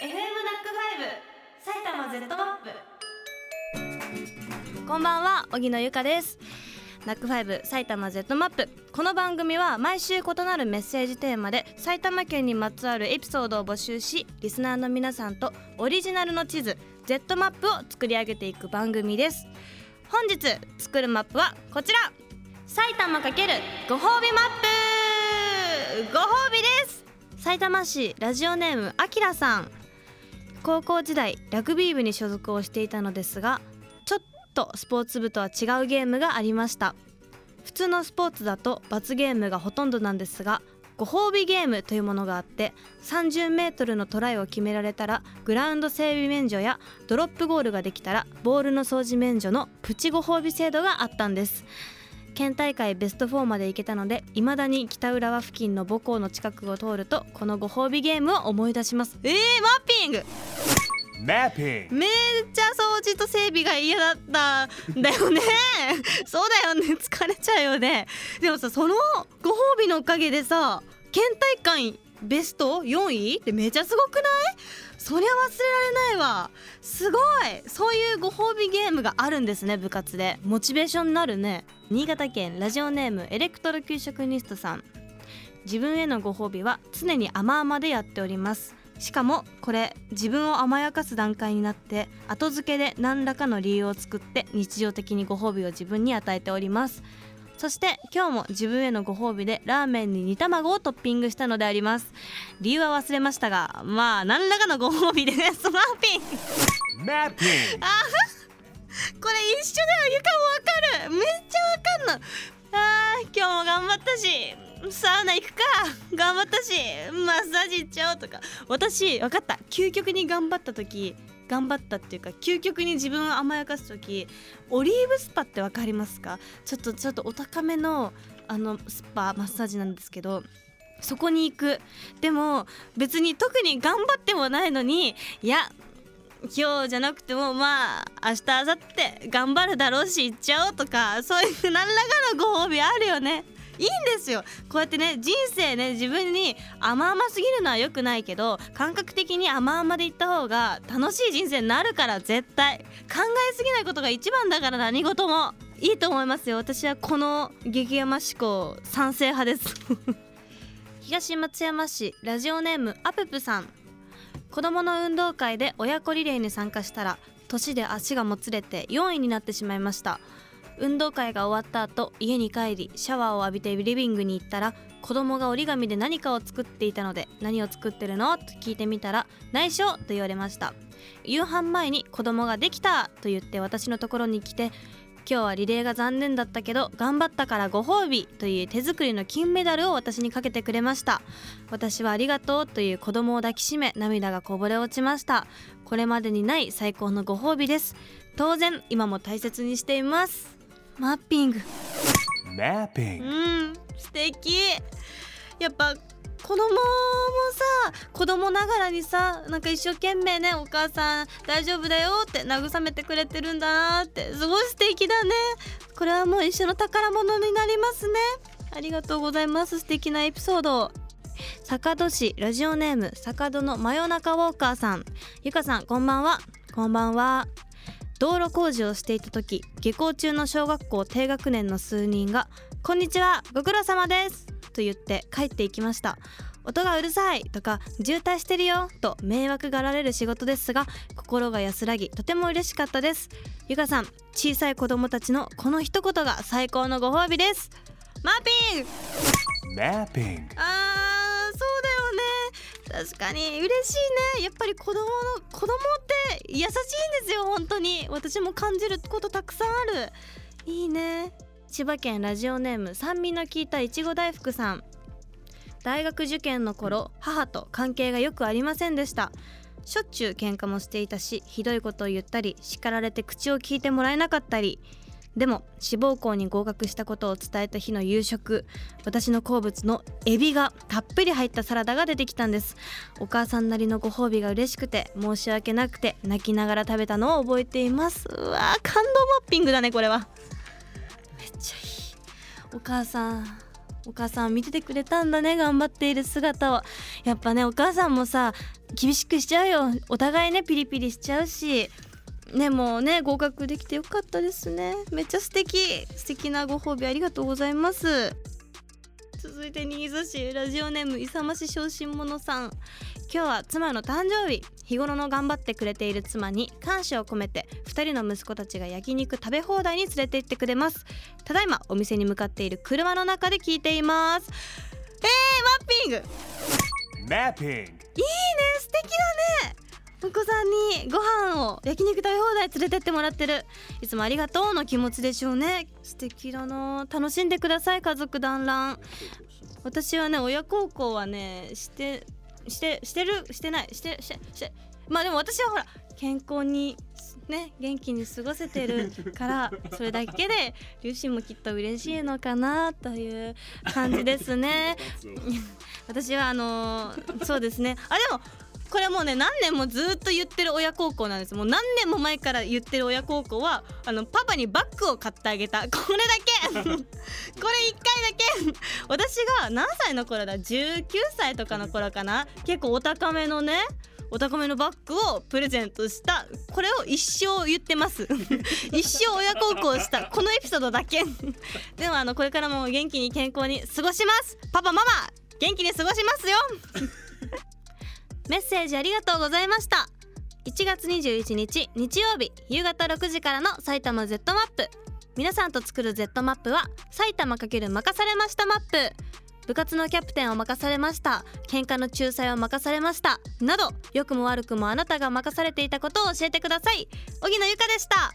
FM ナックファイブ埼玉 Z マップこんばんは荻野由香です。ナックファイブ埼玉 Z マップこの番組は毎週異なるメッセージテーマで埼玉県にまつわるエピソードを募集しリスナーの皆さんとオリジナルの地図 Z マップを作り上げていく番組です。本日作るマップはこちら。埼玉×ご褒美マップ。ご褒美です。埼玉市ラジオネームあきらさん高校時代ラグビー部に所属をしていたのですがちょっとスポーツ部とは違うゲームがありました。普通のスポーツだと罰ゲームがほとんどなんですがご褒美ゲームというものがあって30メートルのトライを決められたらグラウンド整備免除やドロップゴールができたらボールの掃除免除のプチご褒美制度があったんです。県大会ベスト4まで行けたので未だに北浦和付近の母校の近くを通るとこのご褒美ゲームを思い出します。えー、マッピング。Mapping めっちゃ掃除と整備が嫌だったんだよね。そうだよね。疲れちゃうよね。でもさそのご褒美のおかげでさ県大会ベスト？4位？ってめちゃすごくない？そりゃ忘れられないわ。すごい。そういうご褒美ゲームがあるんですね部活で。モチベーションになるね。新潟県ラジオネームエレクトロ給食ニストさん。自分へのご褒美は常に甘々でやっております。しかもこれ自分を甘やかす段階になって後付けで何らかの理由を作って日常的にご褒美を自分に与えております。そして今日も自分へのご褒美でラーメンに煮卵をトッピングしたのであります。理由は忘れましたがまあ何らかのご褒美でね スマーピン Mapping. あこれ一緒だよ。ゆかもわかる。めっちゃわかんの。あー今日も頑張ったし。サウナ行くか。頑張ったし。マッサージ行っちゃおうとか。私分かった。究極に頑張った時頑張ったっていうか究極に自分を甘やかす時オリーブスパって分かりますか？ちょっとちょっとお高めのあのスパマッサージなんですけどそこに行く。でも別に特に頑張ってもないのにいや今日じゃなくてもまあ明日明後日頑張るだろうし行っちゃおうとかそういう何らかのご褒美あるよね。いいんですよ。こうやってね人生ね自分に甘々すぎるのは良くないけど感覚的に甘々でいった方が楽しい人生になるから絶対。考えすぎないことが一番だから何事も。いいと思いますよ。私はこの激山思考賛成派です。東松山市ラジオネームアププさん。子どもの運動会で親子リレーに参加したら年で足がもつれて4位になってしまいました。運動会が終わった後家に帰りシャワーを浴びてリビングに行ったら子供が折り紙で何かを作っていたので何を作ってるの？と聞いてみたら内緒と言われました。夕飯前に子供ができた！と言って私のところに来て今日はリレーが残念だったけど頑張ったからご褒美！という手作りの金メダルを私にかけてくれました。私はありがとう！という子供を抱きしめ涙がこぼれ落ちました。これまでにない最高のご褒美です。当然今も大切にしています。マッピング。Mapping うん素敵。やっぱ子供もさ子供ながらにさなんか一生懸命ねお母さん大丈夫だよって慰めてくれてるんだなってすごい素敵だね。これはもう一緒の宝物になりますね。ありがとうございます。素敵なエピソード。坂戸市ラジオネーム坂戸の真夜中ウォーカーさん。ゆかさんこんばんは。こんばんは道路工事をしていた時下校中の小学校低学年の数人が「こんにちはご苦労様です」と言って帰っていきました音がうるさいとか渋滞してるよと迷惑がられる仕事ですが心が安らぎとても嬉しかったですゆかさん小さい子供たちのこの一言が最高のご褒美です。マーピン Mapping あー。そうだよね確かに。嬉しいね。やっぱり子供の子供って優しいんですよ本当に。私も感じることたくさんある。いいね。千葉県ラジオネーム酸味の効いたいちご大福さん。大学受験の頃母と関係がよくありませんでした。しょっちゅう喧嘩もしていたしひどいことを言ったり叱られて口を聞いてもらえなかったり。でも志望校に合格したことを伝えた日の夕食私の好物のエビがたっぷり入ったサラダが出てきたんです。お母さんなりのご褒美が嬉しくて申し訳なくて泣きながら食べたのを覚えています。うわー感動マッピングだねこれは。めっちゃいい。お母さんお母さん見ててくれたんだね頑張っている姿を。やっぱねお母さんもさ厳しくしちゃうよ。お互いねピリピリしちゃうし。ねもうね合格できてよかったですね。めっちゃ素敵。素敵なご褒美ありがとうございます。続いて新座市ラジオネーム勇まし小心者さん。今日は妻の誕生日。日頃の頑張ってくれている妻に感謝を込めて2人の息子たちが焼肉食べ放題に連れて行ってくれます。ただいまお店に向かっている車の中で聞いています。えー、マッピング。Mapping. いいね。素敵だねお子さんにご飯を焼肉食べ放題連れてってもらってる。いつもありがとうの気持ちでしょうね。素敵だな。楽しんでください家族団らん。私はね親孝行はねしてしてしてる？してない。してしてして。まあでも私はほら健康にね元気に過ごせてるから それだけで両親もきっと嬉しいのかなという感じですね。私はあのーそうですね。あでもこれもうね何年もずっと言ってる親孝行なんです。もう何年も前から言ってる親孝行はあのパパにバッグを買ってあげた。これだけ。これ1回だけ。私が何歳の頃だ？19歳とかの頃かな？結構お高めのねお高めのバッグをプレゼントした。これを一生言ってます。一生親孝行した。このエピソードだけ。でもあのこれからも元気に健康に過ごします。パパママ元気に過ごしますよ。メッセージありがとうございました。1月21日日曜日夕方6時からの埼玉 Z マップ。皆さんと作る Z マップは埼玉×任されましたマップ。部活のキャプテンを任されました。喧嘩の仲裁を任されました。など良くも悪くもあなたが任されていたことを教えてください。荻野由香でした。